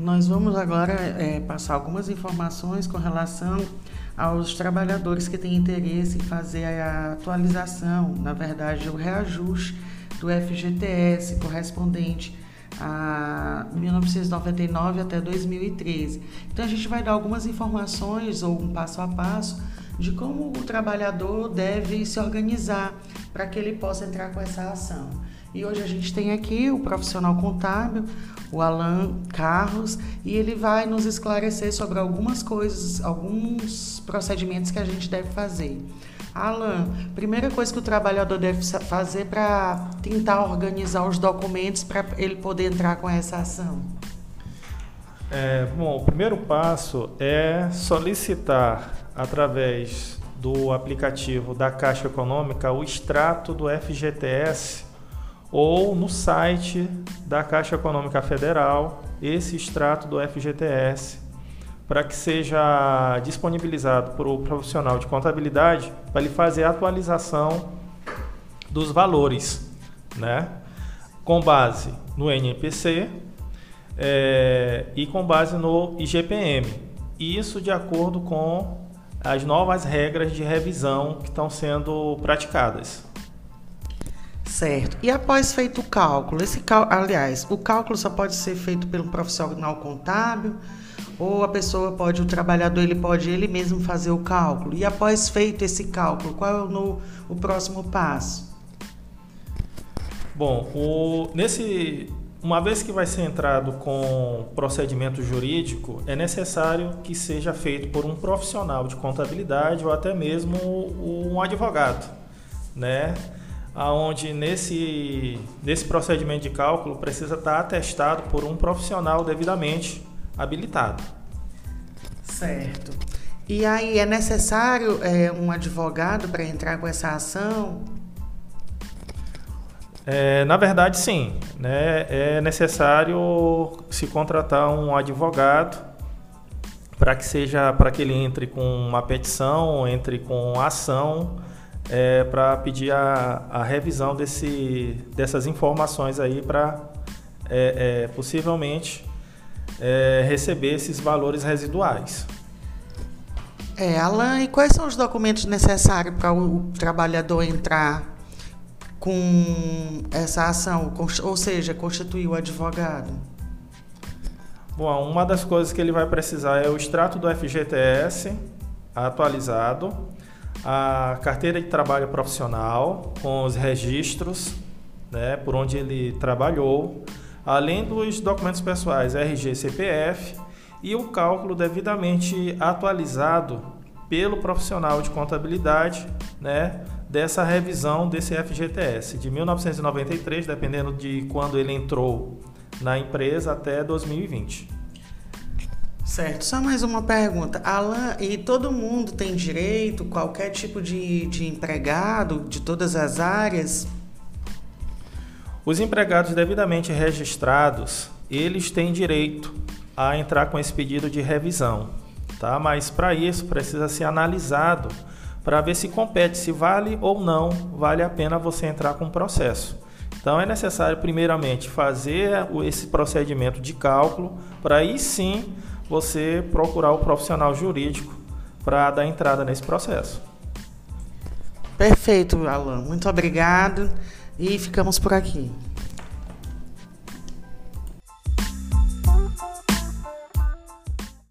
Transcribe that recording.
Nós vamos agora é, passar algumas informações com relação aos trabalhadores que têm interesse em fazer a atualização, na verdade, o reajuste do FGTS correspondente a 1999 até 2013. Então a gente vai dar algumas informações ou um passo a passo de como o trabalhador deve se organizar para que ele possa entrar com essa ação. E hoje a gente tem aqui o profissional contábil, o Alan Carlos, e ele vai nos esclarecer sobre algumas coisas, alguns procedimentos que a gente deve fazer. Alan, primeira coisa que o trabalhador deve fazer para tentar organizar os documentos para ele poder entrar com essa ação? É, bom, o primeiro passo é solicitar através do aplicativo da Caixa Econômica o extrato do FGTS ou no site da Caixa Econômica Federal esse extrato do FGTS para que seja disponibilizado para o profissional de contabilidade para ele fazer a atualização dos valores, né? Com base no NPC é, e com base no IGPM. Isso de acordo com as novas regras de revisão que estão sendo praticadas. Certo. E após feito o cálculo, esse cal... aliás, o cálculo só pode ser feito pelo profissional contábil ou a pessoa pode, o trabalhador ele pode ele mesmo fazer o cálculo. E após feito esse cálculo, qual é o, no, o próximo passo? Bom, o, nesse uma vez que vai ser entrado com procedimento jurídico, é necessário que seja feito por um profissional de contabilidade ou até mesmo um advogado, né? Aonde nesse nesse procedimento de cálculo precisa estar atestado por um profissional devidamente habilitado. Certo. E aí é necessário é, um advogado para entrar com essa ação? É, na verdade, sim. Né? É necessário se contratar um advogado para que seja para que ele entre com uma petição, entre com ação é, para pedir a, a, revisão desse, dessas informações aí para é, é, possivelmente é, receber esses valores residuais. É, Alan, e quais são os documentos necessários para o trabalhador entrar com essa ação, ou seja, constituir o advogado? Bom, uma das coisas que ele vai precisar é o extrato do FGTS atualizado, a carteira de trabalho profissional com os registros, né, por onde ele trabalhou, além dos documentos pessoais RG, CPF e o cálculo devidamente atualizado pelo profissional de contabilidade, né, dessa revisão desse FGTS de 1993, dependendo de quando ele entrou na empresa, até 2020. Certo, só mais uma pergunta. Alan, e todo mundo tem direito, qualquer tipo de, de empregado de todas as áreas? Os empregados devidamente registrados, eles têm direito a entrar com esse pedido de revisão tá? Mas para isso precisa ser analisado para ver se compete, se vale ou não vale a pena você entrar com o processo. Então é necessário primeiramente fazer esse procedimento de cálculo para aí sim você procurar o profissional jurídico para dar entrada nesse processo. Perfeito, Alan. Muito obrigado e ficamos por aqui.